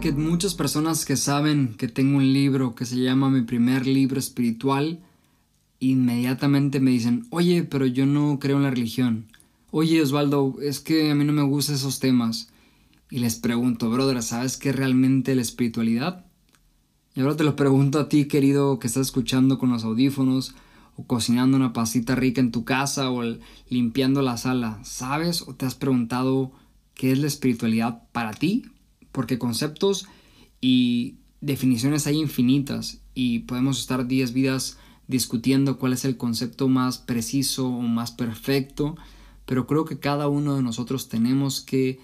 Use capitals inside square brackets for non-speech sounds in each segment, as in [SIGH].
Que muchas personas que saben que tengo un libro que se llama Mi primer libro espiritual, inmediatamente me dicen, oye, pero yo no creo en la religión. Oye, Osvaldo, es que a mí no me gustan esos temas. Y les pregunto, brother, ¿sabes qué es realmente la espiritualidad? Y ahora te lo pregunto a ti, querido, que estás escuchando con los audífonos, o cocinando una pasita rica en tu casa, o limpiando la sala. ¿Sabes o te has preguntado qué es la espiritualidad para ti? Porque conceptos y definiciones hay infinitas, y podemos estar 10 vidas discutiendo cuál es el concepto más preciso o más perfecto, pero creo que cada uno de nosotros tenemos que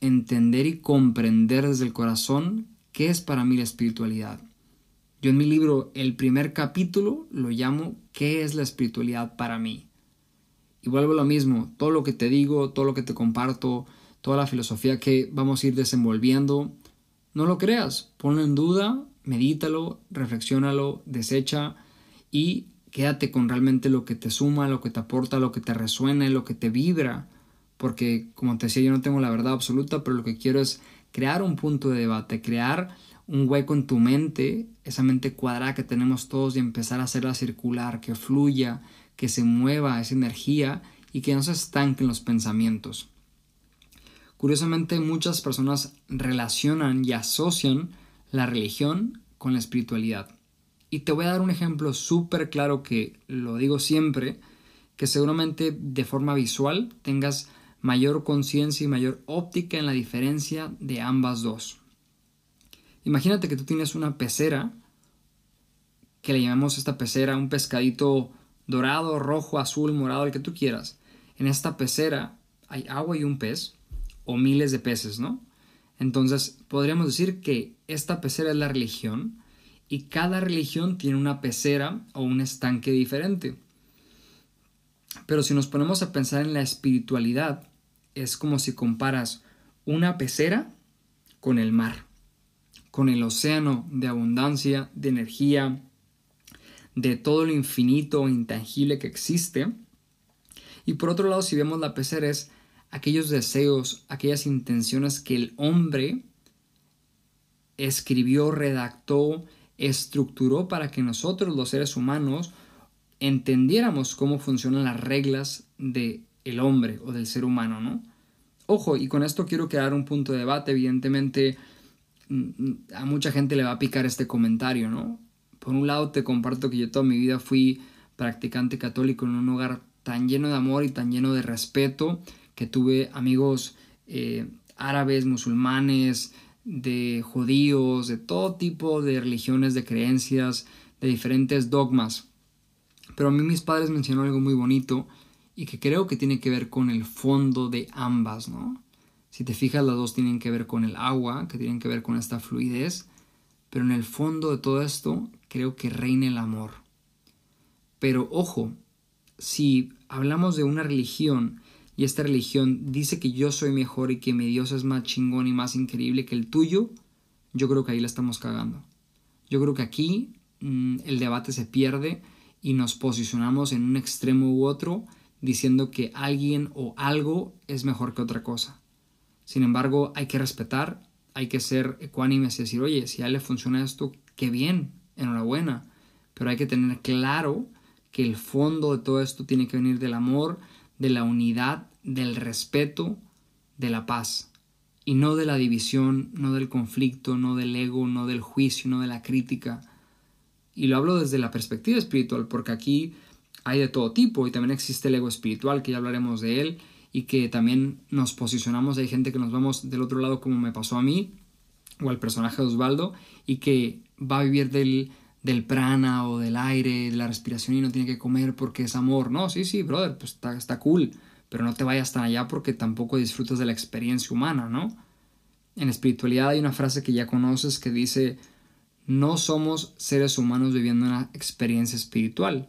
entender y comprender desde el corazón qué es para mí la espiritualidad. Yo en mi libro, el primer capítulo, lo llamo ¿Qué es la espiritualidad para mí? Y vuelvo a lo mismo, todo lo que te digo, todo lo que te comparto, toda la filosofía que vamos a ir desenvolviendo, no lo creas, ponlo en duda, medítalo, reflexiónalo, desecha y quédate con realmente lo que te suma, lo que te aporta, lo que te resuena, lo que te vibra, porque como te decía yo no tengo la verdad absoluta, pero lo que quiero es crear un punto de debate, crear un hueco en tu mente, esa mente cuadrada que tenemos todos y empezar a hacerla circular, que fluya, que se mueva esa energía y que no se estanquen los pensamientos. Curiosamente muchas personas relacionan y asocian la religión con la espiritualidad. Y te voy a dar un ejemplo súper claro que lo digo siempre, que seguramente de forma visual tengas mayor conciencia y mayor óptica en la diferencia de ambas dos. Imagínate que tú tienes una pecera, que le llamamos esta pecera un pescadito dorado, rojo, azul, morado, el que tú quieras. En esta pecera hay agua y un pez, o miles de peces, ¿no? Entonces podríamos decir que esta pecera es la religión, y cada religión tiene una pecera o un estanque diferente. Pero si nos ponemos a pensar en la espiritualidad, es como si comparas una pecera con el mar, con el océano de abundancia, de energía, de todo lo infinito e intangible que existe. Y por otro lado, si vemos la pecera es aquellos deseos, aquellas intenciones que el hombre escribió, redactó, estructuró para que nosotros los seres humanos entendiéramos cómo funcionan las reglas del el hombre o del ser humano, ¿no? Ojo, y con esto quiero crear un punto de debate, evidentemente a mucha gente le va a picar este comentario, ¿no? Por un lado te comparto que yo toda mi vida fui practicante católico en un hogar tan lleno de amor y tan lleno de respeto que tuve amigos eh, árabes, musulmanes, de judíos, de todo tipo de religiones, de creencias, de diferentes dogmas. Pero a mí mis padres mencionaron algo muy bonito y que creo que tiene que ver con el fondo de ambas, ¿no? Si te fijas, las dos tienen que ver con el agua, que tienen que ver con esta fluidez, pero en el fondo de todo esto creo que reina el amor. Pero ojo, si hablamos de una religión y esta religión dice que yo soy mejor y que mi Dios es más chingón y más increíble que el tuyo, yo creo que ahí la estamos cagando. Yo creo que aquí mm, el debate se pierde y nos posicionamos en un extremo u otro diciendo que alguien o algo es mejor que otra cosa. Sin embargo, hay que respetar, hay que ser ecuánimes y decir, oye, si a él le funciona esto, qué bien, enhorabuena. Pero hay que tener claro que el fondo de todo esto tiene que venir del amor, de la unidad del respeto, de la paz, y no de la división, no del conflicto, no del ego, no del juicio, no de la crítica. Y lo hablo desde la perspectiva espiritual, porque aquí hay de todo tipo y también existe el ego espiritual, que ya hablaremos de él, y que también nos posicionamos, hay gente que nos vamos del otro lado como me pasó a mí, o al personaje de Osvaldo, y que va a vivir del, del prana o del aire, de la respiración y no tiene que comer porque es amor. No, sí, sí, brother, pues está, está cool pero no te vayas tan allá porque tampoco disfrutas de la experiencia humana, ¿no? En espiritualidad hay una frase que ya conoces que dice, no somos seres humanos viviendo una experiencia espiritual,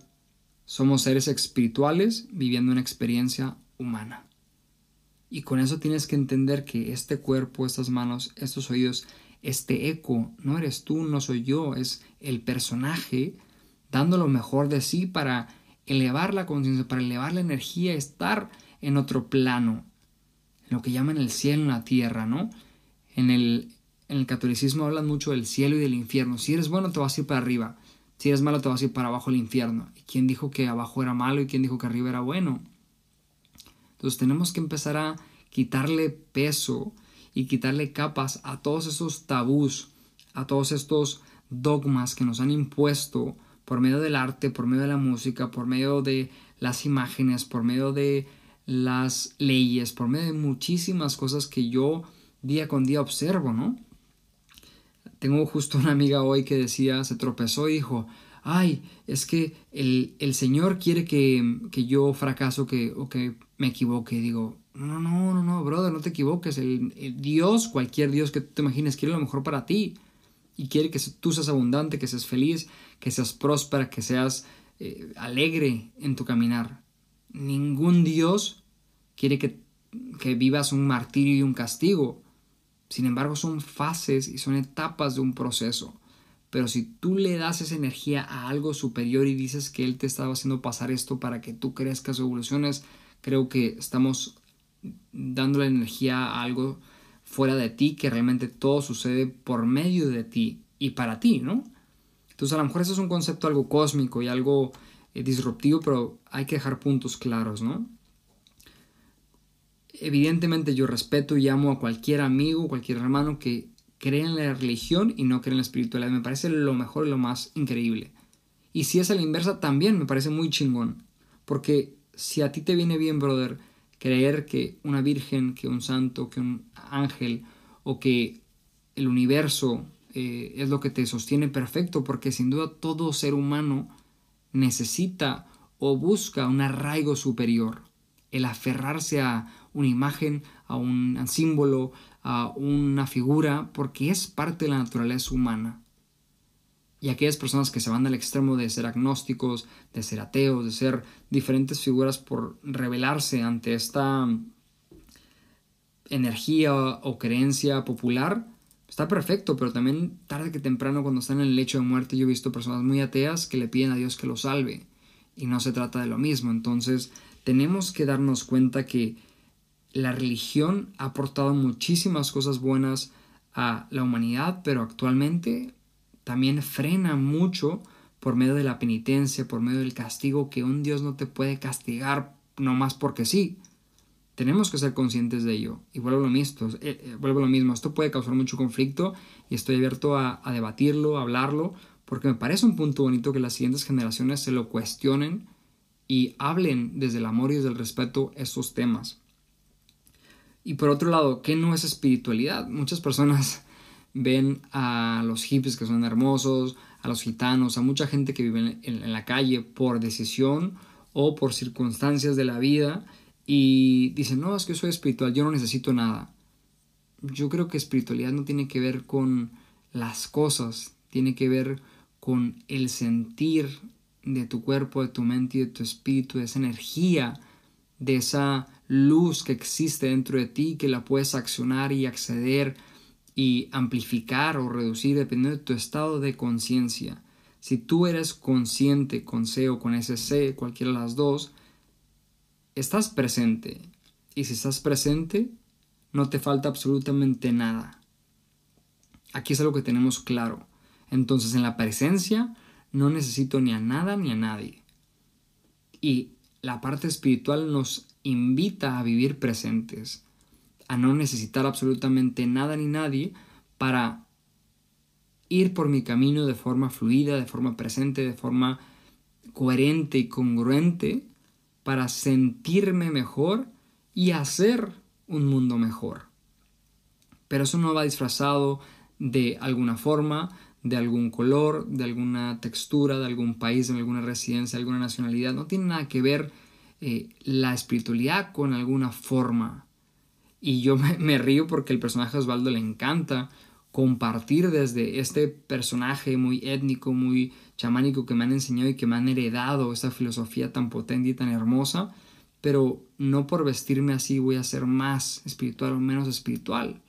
somos seres espirituales viviendo una experiencia humana. Y con eso tienes que entender que este cuerpo, estas manos, estos oídos, este eco, no eres tú, no soy yo, es el personaje dando lo mejor de sí para elevar la conciencia, para elevar la energía, estar en otro plano, lo que llaman el cielo en la tierra, ¿no? En el, en el catolicismo hablan mucho del cielo y del infierno. Si eres bueno te vas a ir para arriba, si eres malo te vas a ir para abajo el infierno. ¿Y quién dijo que abajo era malo y quién dijo que arriba era bueno? Entonces tenemos que empezar a quitarle peso y quitarle capas a todos esos tabús, a todos estos dogmas que nos han impuesto por medio del arte, por medio de la música, por medio de las imágenes, por medio de las leyes, por medio de muchísimas cosas que yo día con día observo, ¿no? Tengo justo una amiga hoy que decía, se tropezó y dijo, ay, es que el, Señor quiere que, que, yo fracaso que, o que me equivoque. Digo, no, no, no, no, brother, no te equivoques. El, Dios, cualquier Dios que tú te imagines, quiere lo mejor para ti. Y quiere que tú seas abundante, que seas feliz, que seas próspera, que seas eh, alegre en tu caminar. Ningún Dios quiere que, que vivas un martirio y un castigo. Sin embargo, son fases y son etapas de un proceso. Pero si tú le das esa energía a algo superior y dices que Él te estaba haciendo pasar esto para que tú crezcas o evoluciones, creo que estamos dándole energía a algo fuera de ti, que realmente todo sucede por medio de ti y para ti, ¿no? Entonces a lo mejor eso es un concepto algo cósmico y algo eh, disruptivo, pero hay que dejar puntos claros, ¿no? Evidentemente yo respeto y amo a cualquier amigo, cualquier hermano que cree en la religión y no cree en la espiritualidad. Me parece lo mejor y lo más increíble. Y si es a la inversa, también me parece muy chingón. Porque si a ti te viene bien, brother, creer que una virgen, que un santo, que un ángel o que el universo eh, es lo que te sostiene perfecto, porque sin duda todo ser humano necesita o busca un arraigo superior, el aferrarse a una imagen, a un símbolo, a una figura, porque es parte de la naturaleza humana. Y aquellas personas que se van al extremo de ser agnósticos, de ser ateos, de ser diferentes figuras por rebelarse ante esta energía o creencia popular, está perfecto, pero también tarde que temprano cuando están en el lecho de muerte yo he visto personas muy ateas que le piden a Dios que lo salve. Y no se trata de lo mismo. Entonces tenemos que darnos cuenta que la religión ha aportado muchísimas cosas buenas a la humanidad, pero actualmente también frena mucho por medio de la penitencia, por medio del castigo, que un Dios no te puede castigar nomás porque sí. Tenemos que ser conscientes de ello. Y vuelvo a lo mismo, eh, eh, vuelvo lo mismo. esto puede causar mucho conflicto y estoy abierto a, a debatirlo, a hablarlo, porque me parece un punto bonito que las siguientes generaciones se lo cuestionen y hablen desde el amor y desde el respeto estos temas. Y por otro lado, ¿qué no es espiritualidad? Muchas personas [LAUGHS] ven a los hippies que son hermosos, a los gitanos, a mucha gente que vive en, la calle por decisión o por circunstancias de la vida y dicen, no, es que soy espiritual, yo no necesito nada. Yo creo que espiritualidad no tiene que ver con las cosas, tiene que ver con el sentir de tu cuerpo, de tu mente y de tu espíritu, de esa energía, de esa luz que existe dentro de ti que la puedes accionar y acceder y amplificar o reducir dependiendo de tu estado de conciencia. Si tú eres consciente con C o con SC, cualquiera de las dos, estás presente. Y si estás presente, no te falta absolutamente nada. Aquí es algo que tenemos claro. Entonces en la presencia no necesito ni a nada ni a nadie. Y la parte espiritual nos invita a vivir presentes, a no necesitar absolutamente nada ni nadie para ir por mi camino de forma fluida, de forma presente, de forma coherente y congruente, para sentirme mejor y hacer un mundo mejor. Pero eso no va disfrazado de alguna forma, de algún color, de alguna textura, de algún país, de alguna residencia, de alguna nacionalidad. No tiene nada que ver eh, la espiritualidad con alguna forma. Y yo me, río porque el personaje de Osvaldo le encanta compartir desde este personaje muy étnico, muy chamánico que me han enseñado y que me han heredado esa filosofía tan potente y tan hermosa, pero no por vestirme así voy a ser más espiritual o menos espiritual.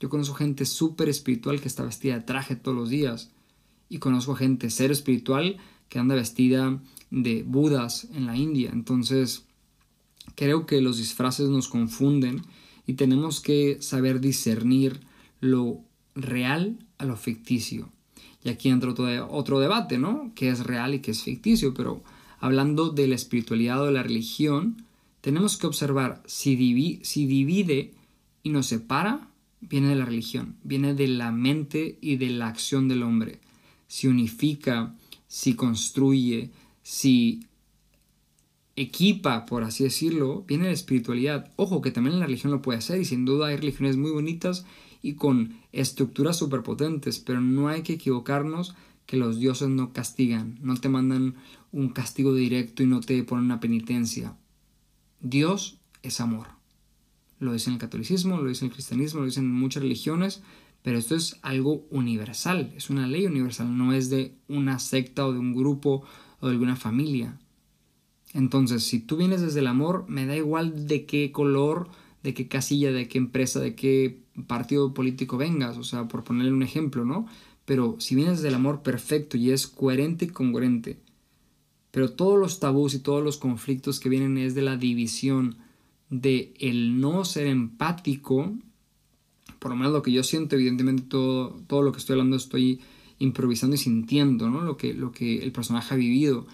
Yo conozco gente súper espiritual que está vestida de traje todos los días y conozco gente ser espiritual que anda vestida de Budas en la India. Entonces, creo que los disfraces nos confunden y tenemos que saber discernir lo real a lo ficticio. Y aquí entra otro, otro debate, ¿no? ¿Qué es real y qué es ficticio? Pero hablando de la espiritualidad o de la religión, tenemos que observar si, si divide y nos separa, viene de la religión, viene de la mente y de la acción del hombre. Si unifica, si construye, si equipa, por así decirlo, viene la espiritualidad. Ojo que también la religión lo puede hacer y sin duda hay religiones muy bonitas y con estructuras superpotentes, pero no hay que equivocarnos que los dioses no castigan, no te mandan un castigo directo y no te ponen una penitencia. Dios es amor. Lo dice en el catolicismo, lo dice en el cristianismo, lo dicen en muchas religiones, pero esto es algo universal, es una ley universal, no es de una secta o de un grupo o de alguna familia. Entonces, si tú vienes desde el amor, me da igual de qué color, de qué casilla, de qué empresa, de qué partido político vengas, o sea, por ponerle un ejemplo, ¿no? Pero si vienes desde el amor perfecto y es coherente y congruente, pero todos los tabús y todos los conflictos que vienen es de la división, de el no ser empático, por lo menos lo que yo siento, evidentemente todo, todo lo que estoy hablando estoy improvisando y sintiendo, ¿no? Lo que, lo que el personaje ha vivido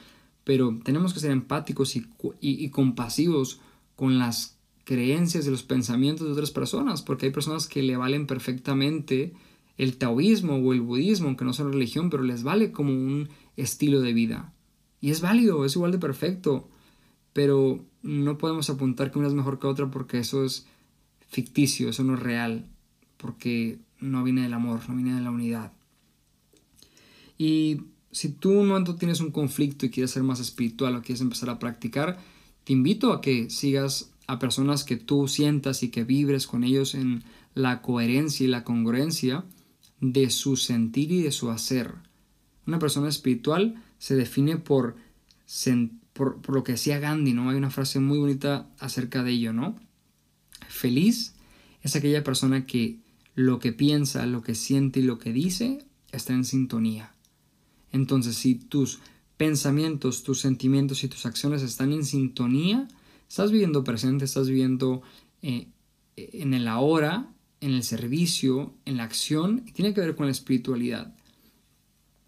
pero tenemos que ser empáticos y, compasivos con las creencias y los pensamientos de otras personas, porque hay personas que le valen perfectamente el taoísmo o el budismo, aunque no son religión, pero les vale como un estilo de vida. Y es válido, es igual de perfecto, pero no podemos apuntar que una es mejor que otra porque eso es ficticio, eso no es real, porque no viene del amor, no viene de la unidad. Y si tú un momento tienes un conflicto y quieres ser más espiritual o quieres empezar a practicar, te invito a que sigas a personas que tú sientas y que vibres con ellos en la coherencia y la congruencia de su sentir y de su hacer. Una persona espiritual se define por, por, por lo que decía Gandhi, ¿no? Hay una frase muy bonita acerca de ello, ¿no? Feliz es aquella persona que lo que piensa, lo que siente y lo que dice está en sintonía. Entonces, si tus pensamientos, tus sentimientos y tus acciones están en sintonía, estás viviendo presente, estás viviendo eh, en el ahora, en el servicio, en la acción, y tiene que ver con la espiritualidad.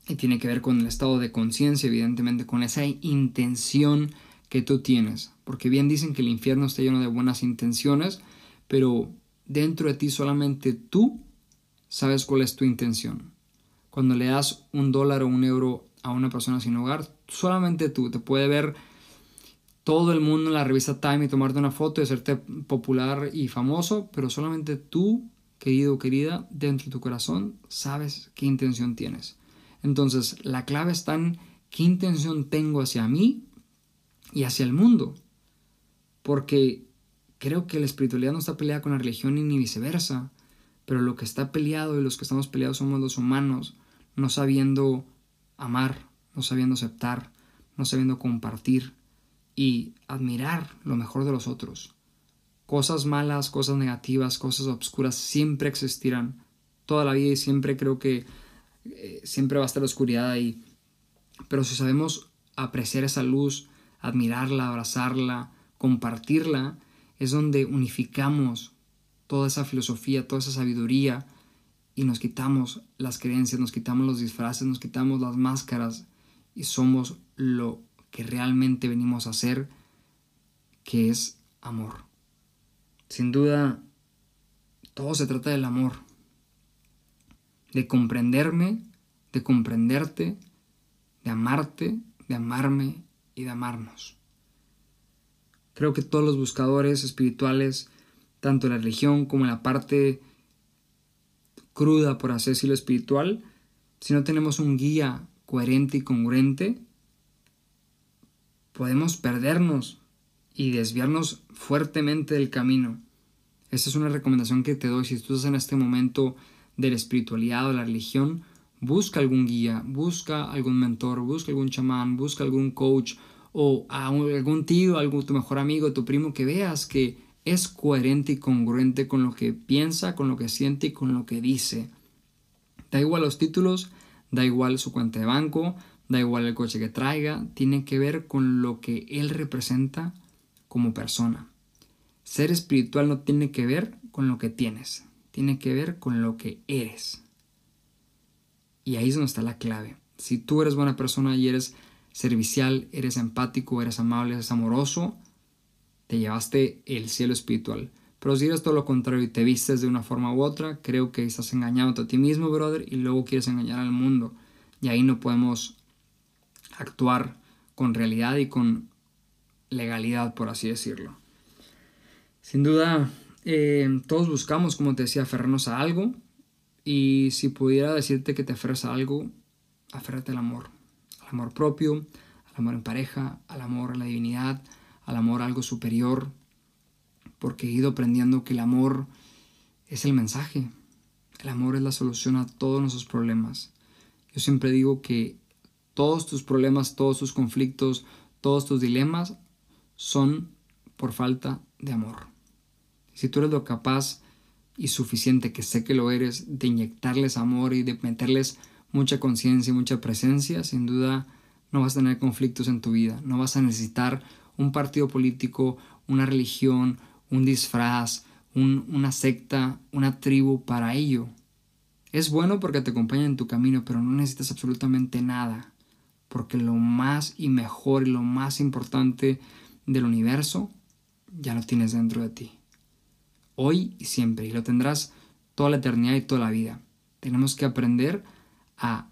Y tiene que ver con el estado de conciencia, evidentemente, con esa intención que tú tienes. Porque bien dicen que el infierno está lleno de buenas intenciones, pero dentro de ti solamente tú sabes cuál es tu intención cuando le das un dólar o un euro a una persona sin hogar, solamente tú, te puede ver todo el mundo en la revista Time y tomarte una foto y hacerte popular y famoso, pero solamente tú, querido o querida, dentro de tu corazón, sabes qué intención tienes. Entonces, la clave está en qué intención tengo hacia mí y hacia el mundo. Porque creo que la espiritualidad no está peleada con la religión ni viceversa, pero lo que está peleado y los que estamos peleados somos los humanos no sabiendo amar, no sabiendo aceptar, no sabiendo compartir y admirar lo mejor de los otros. Cosas malas, cosas negativas, cosas obscuras siempre existirán toda la vida y siempre creo que eh, siempre va a estar la oscuridad ahí. Pero si sabemos apreciar esa luz, admirarla, abrazarla, compartirla, es donde unificamos toda esa filosofía, toda esa sabiduría, y nos quitamos las creencias, nos quitamos los disfraces, nos quitamos las máscaras y somos lo que realmente venimos a hacer, que es amor. Sin duda, todo se trata del amor, de comprenderme, de comprenderte, de amarte, de amarme y de amarnos. Creo que todos los buscadores espirituales, tanto en la religión como en la parte cruda, por así decirlo, espiritual, si no tenemos un guía coherente y congruente, podemos perdernos y desviarnos fuertemente del camino. Esta es una recomendación que te doy. Si tú estás en este momento de la espiritualidad o la religión, busca algún guía, busca algún mentor, busca algún chamán, busca algún coach o algún tío, algún tu mejor amigo, tu primo, que veas que es coherente y congruente con lo que piensa, con lo que siente y con lo que dice. Da igual los títulos, da igual su cuenta de banco, da igual el coche que traiga, tiene que ver con lo que él representa como persona. Ser espiritual no tiene que ver con lo que tienes, tiene que ver con lo que eres. Y ahí es donde está la clave. Si tú eres buena persona y eres servicial, eres empático, eres amable, eres amoroso, te llevaste el cielo espiritual. Pero si eres todo lo contrario y te vistes de una forma u otra, creo que estás engañando a ti mismo, brother, y luego quieres engañar al mundo. Y ahí no podemos actuar con realidad y con legalidad, por así decirlo. Sin duda, eh, todos buscamos, como te decía, aferrarnos a algo. Y si pudiera decirte que te aferras a algo, aférrate al amor. Al amor propio, al amor en pareja, al amor a la divinidad, al amor algo superior. Porque he ido aprendiendo que el amor es el mensaje. El amor es la solución a todos nuestros problemas. Yo siempre digo que todos tus problemas, todos tus conflictos, todos tus dilemas son por falta de amor. Si tú eres lo capaz y suficiente, que sé que lo eres, de inyectarles amor y de meterles mucha conciencia y mucha presencia, sin duda no vas a tener conflictos en tu vida, no vas a necesitar un partido político, una religión, un disfraz, una secta, una tribu para ello. Es bueno porque te acompaña en tu camino, pero no necesitas absolutamente nada, porque lo más y mejor y lo más importante del universo ya lo tienes dentro de ti. Hoy y siempre, y lo tendrás toda la eternidad y toda la vida. Tenemos que aprender a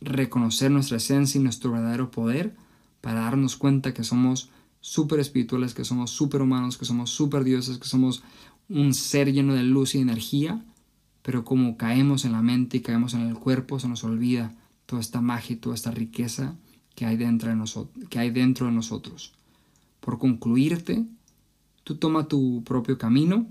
reconocer nuestra esencia y nuestro verdadero poder para darnos cuenta que somos súper espirituales, que somos súper humanos, que somos súper dioses, que somos un ser lleno de luz y energía, pero como caemos en la mente y caemos en el cuerpo, se nos olvida toda esta magia y toda esta riqueza que hay dentro de, nosotros, que hay dentro de nosotros. Por concluirte, tú toma tu propio camino,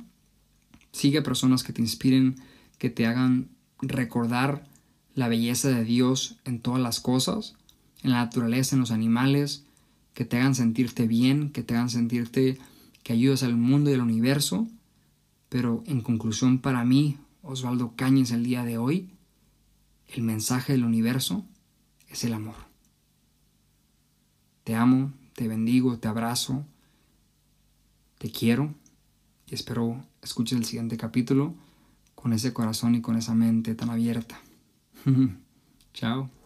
sigue a personas que te inspiren, que te hagan recordar la belleza de Dios en todas las cosas, en la naturaleza, en los animales, que te hagan sentirte bien, que te hagan sentirte que ayudas al mundo y al universo. Pero en conclusión para mí, Osvaldo Cañes, el día de hoy, el mensaje del universo es el amor. Te amo, te bendigo, te abrazo, te quiero y espero escuches el siguiente capítulo con ese corazón y con esa mente tan abierta. [LAUGHS] Chao.